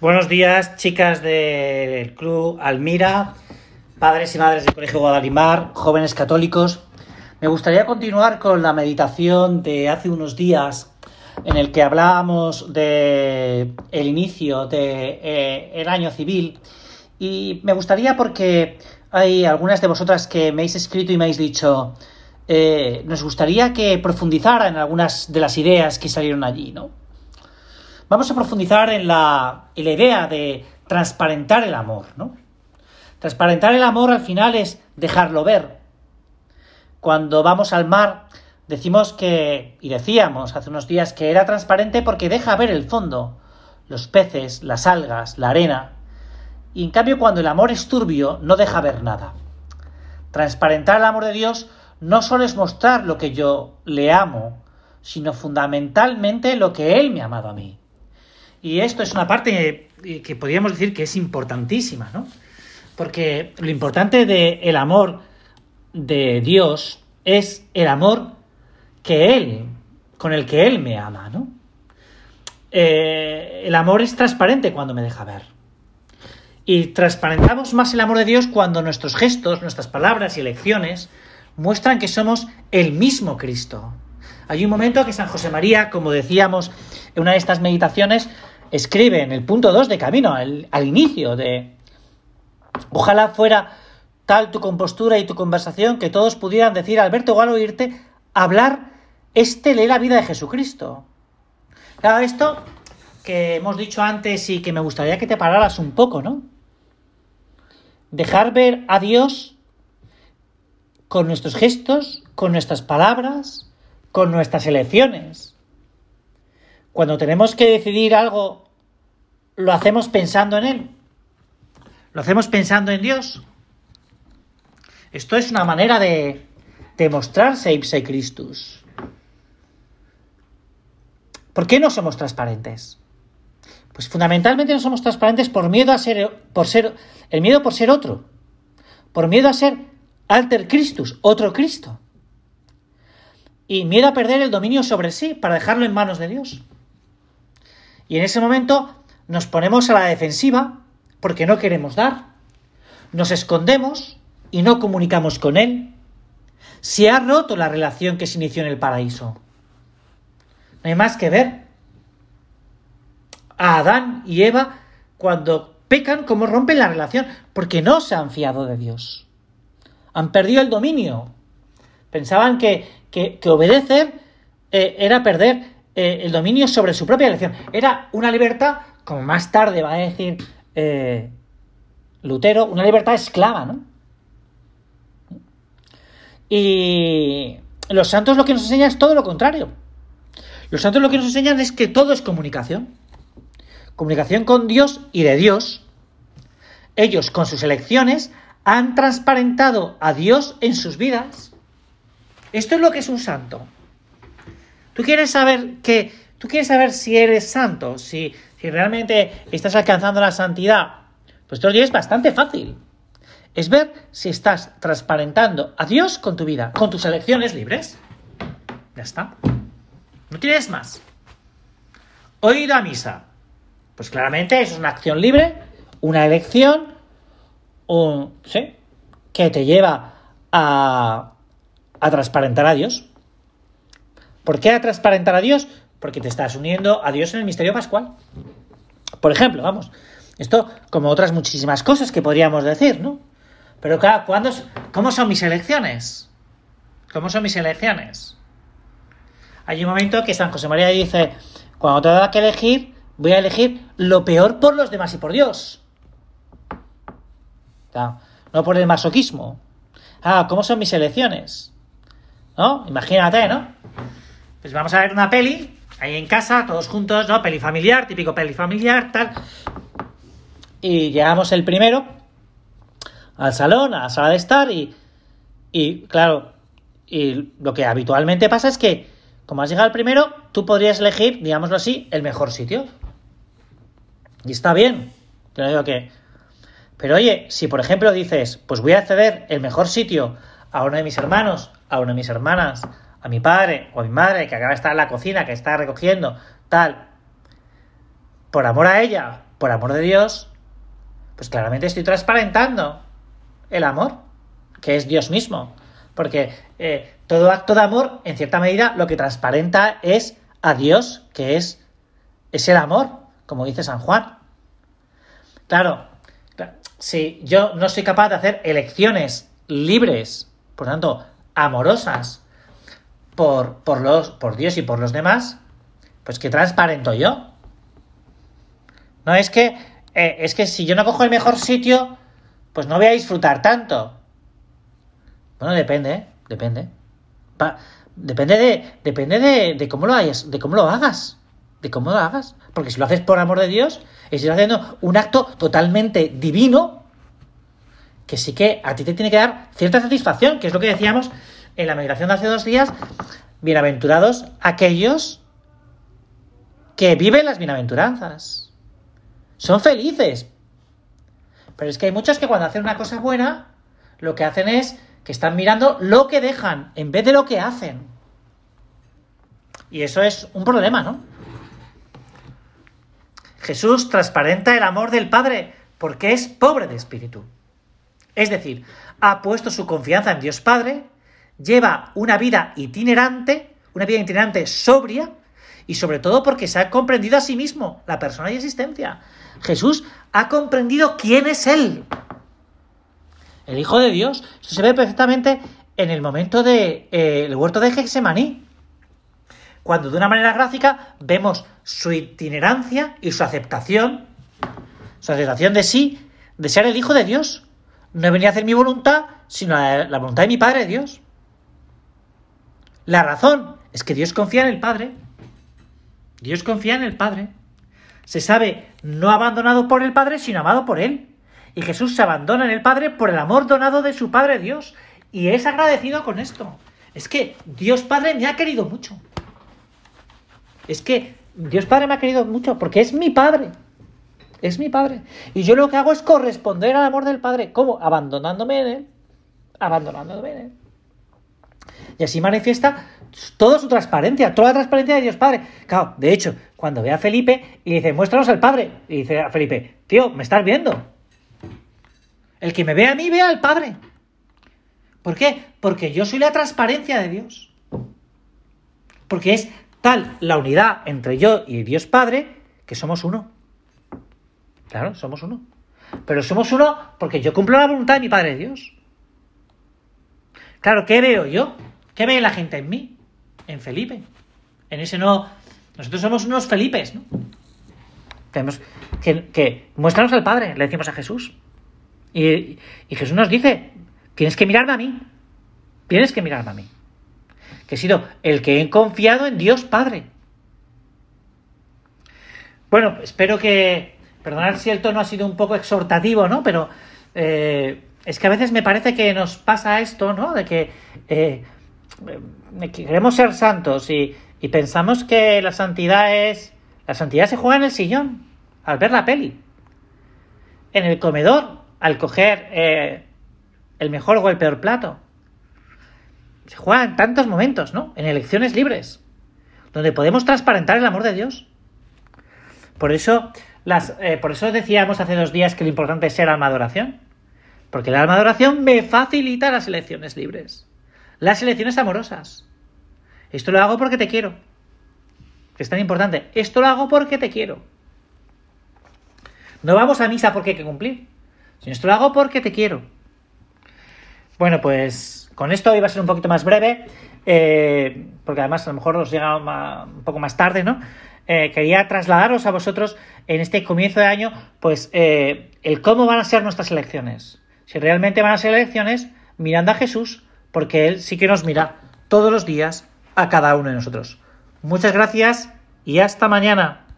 Buenos días, chicas del Club Almira, padres y madres del Colegio Guadalimar, jóvenes católicos. Me gustaría continuar con la meditación de hace unos días en el que hablábamos de el inicio del de, eh, año civil y me gustaría porque hay algunas de vosotras que me habéis escrito y me habéis dicho eh, nos gustaría que profundizara en algunas de las ideas que salieron allí, ¿no? Vamos a profundizar en la, idea de transparentar el amor, ¿no? Transparentar el amor al final es dejarlo ver. Cuando vamos al mar, decimos que, y decíamos hace unos días, que era transparente porque deja ver el fondo, los peces, las algas, la arena. Y en cambio, cuando el amor es turbio, no deja ver nada. Transparentar el amor de Dios no solo es mostrar lo que yo le amo, sino fundamentalmente lo que Él me ha amado a mí. Y esto es una parte que podríamos decir que es importantísima, ¿no? Porque lo importante del amor de Dios es el amor que Él, con el que Él me ama, ¿no? Eh, el amor es transparente cuando me deja ver. Y transparentamos más el amor de Dios cuando nuestros gestos, nuestras palabras y elecciones muestran que somos el mismo Cristo. Hay un momento que San José María, como decíamos en una de estas meditaciones, escribe en el punto 2 de camino, al, inicio de... Ojalá fuera tal tu compostura y tu conversación que todos pudieran decir al verte o al oírte, hablar, este lee la vida de Jesucristo. Claro, esto que hemos dicho antes y que me gustaría que te pararas un poco, ¿no? Dejar ver a Dios con nuestros gestos, con nuestras palabras, con nuestras elecciones. Cuando tenemos que decidir algo, lo hacemos pensando en Él. Lo hacemos pensando en Dios. Esto es una manera de demostrarse ipse Christus. ¿Por qué no somos transparentes? Pues fundamentalmente no somos transparentes por miedo a ser, por ser, el miedo por ser otro, por miedo a ser alter Christus, otro Cristo, y miedo a perder el dominio sobre sí para dejarlo en manos de Dios. Y en ese momento nos ponemos a la defensiva porque no queremos dar, nos escondemos y no comunicamos con Él. Se ha roto la relación que se inició en el paraíso. No hay más que ver a Adán y Eva cuando pecan, cómo rompen la relación, porque no se han fiado de Dios. Han perdido el dominio. Pensaban que, obedecer eh, era perder eh, el dominio sobre su propia elección. Era una libertad, como más tarde va a decir eh, Lutero, una libertad esclava, ¿no? Y los santos lo que nos enseñan es todo lo contrario. Los santos lo que nos enseñan es que todo es comunicación. Comunicación con Dios y de Dios. Ellos, con sus elecciones, han transparentado a Dios en sus vidas. Esto es lo que es un santo. Tú quieres saber que, tú quieres saber si eres santo, si, si realmente estás alcanzando la santidad. Pues esto es bastante fácil. Es ver si estás transparentando a Dios con tu vida, con tus elecciones libres. Ya está. No tienes más. Oído a misa. Pues claramente es una acción libre, una elección, un, ¿sí? que te lleva a, a transparentar a Dios. ¿Por qué a transparentar a Dios? Porque te estás uniendo a Dios en el misterio pascual. Por ejemplo, vamos, esto como otras muchísimas cosas que podríamos decir, ¿no? Pero claro, ¿cuándo, ¿cómo son mis elecciones? ¿Cómo son mis elecciones? Hay un momento que San José María dice, cuando te da que elegir, voy a elegir lo peor por los demás y por Dios. no por el masoquismo. Ah, ¿cómo son mis elecciones? ¿No? Imagínate, ¿no? Pues vamos a ver una peli, ahí en casa, todos juntos, ¿no? Peli familiar, típico peli familiar, tal. Y llegamos el primero al salón, a la sala de estar, y, y claro, y lo que habitualmente pasa es que, como has llegado el primero, tú podrías elegir, digámoslo así, el mejor sitio. Y está bien. Te digo que. Pero oye, si por ejemplo dices, pues voy a ceder el mejor sitio a uno de mis hermanos, a una de mis hermanas, a mi padre o a mi madre que acaba de estar en la cocina, que está recogiendo, tal, por amor a ella, por amor de Dios, pues claramente estoy transparentando el amor, que es Dios mismo. Porque eh, todo acto de amor, en cierta medida, lo que transparenta es a Dios, que es, es el amor, como dice San Juan. Claro, si yo no soy capaz de hacer elecciones libres, por tanto, amorosas, por, por, los, por Dios y por los demás, pues que transparento yo. No es que, eh, es que si yo no cojo el mejor sitio, pues no voy a disfrutar tanto. Bueno, depende, ¿eh? depende. depende de, depende de, de, cómo lo hayas, de cómo lo hagas. De cómo lo hagas. Porque si lo haces por amor de Dios, estás haciendo un acto totalmente divino, que sí que a ti te tiene que dar cierta satisfacción, que es lo que decíamos en la meditación de hace dos días. Bienaventurados aquellos que viven las bienaventuranzas. Son felices. Pero es que hay muchos que cuando hacen una cosa buena, lo que hacen es que están mirando lo que dejan en vez de lo que hacen. Y eso es un problema, ¿no? Jesús transparenta el amor del Padre porque es pobre de espíritu. Es decir, ha puesto su confianza en Dios Padre, lleva una vida itinerante, una vida itinerante sobria, y sobre todo porque se ha comprendido a sí mismo, la persona y existencia. Jesús ha comprendido quién es Él el Hijo de Dios. Esto se ve perfectamente en el momento del de, eh, huerto de Gexemaní, cuando de una manera gráfica vemos su itinerancia y su aceptación, su aceptación de sí, de ser el Hijo de Dios. No venido a hacer mi voluntad, sino la, la voluntad de mi Padre Dios. La razón es que Dios confía en el Padre. Dios confía en el Padre. Se sabe no abandonado por el Padre, sino amado por Él. Y Jesús se abandona en el Padre por el amor donado de su Padre Dios. Y es agradecido con esto. Es que Dios Padre me ha querido mucho. Es que Dios Padre me ha querido mucho porque es mi Padre. Es mi Padre. Y yo lo que hago es corresponder al amor del Padre. ¿Cómo? Abandonándome en Él. Abandonándome en Él. Y así manifiesta toda su transparencia, toda la transparencia de Dios Padre. Claro, de hecho, cuando ve a Felipe y dice, muéstranos al Padre, y dice a Felipe, tío, ¿me estás viendo? El que me ve a mí, ve al Padre. ¿Por qué? Porque yo soy la transparencia de Dios. Porque es tal la unidad entre yo y Dios Padre que somos uno. Claro, somos uno. Pero somos uno porque yo cumplo la voluntad de mi Padre Dios. Claro, ¿qué veo yo? ¿Qué ve la gente en mí? En Felipe. En ese no. Nosotros somos unos Felipes, ¿no? Tenemos que, que muéstranos al Padre, le decimos a Jesús. Y, Jesús nos dice, tienes que mirarme a mí, tienes que mirarme a mí, que he sido el que he confiado en Dios Padre. Bueno, espero que, perdonad si el tono ha sido un poco exhortativo, ¿no? Pero eh, es que a veces me parece que nos pasa esto, ¿no? De que, eh, queremos ser santos y, y pensamos que la santidad es... La santidad se juega en el sillón, al ver la peli, en el comedor, al coger eh, el mejor o el peor plato. Se juega en tantos momentos, ¿no? En elecciones libres, donde podemos transparentar el amor de Dios. Por eso, las, eh, por eso decíamos hace dos días que lo importante es ser alma adoración. Porque la alma adoración me facilita las elecciones libres. Las elecciones amorosas. Esto lo hago porque te quiero. Es tan importante. Esto lo hago porque te quiero. No vamos a misa porque hay que cumplir. Si esto lo hago porque te quiero. Bueno, pues con esto iba a ser un poquito más breve, eh, porque además a lo mejor os llega un poco más tarde, ¿no? Eh, quería trasladaros a vosotros en este comienzo de año, pues eh, el cómo van a ser nuestras elecciones. Si realmente van a ser elecciones mirando a Jesús, porque Él sí que nos mira todos los días a cada uno de nosotros. Muchas gracias y hasta mañana.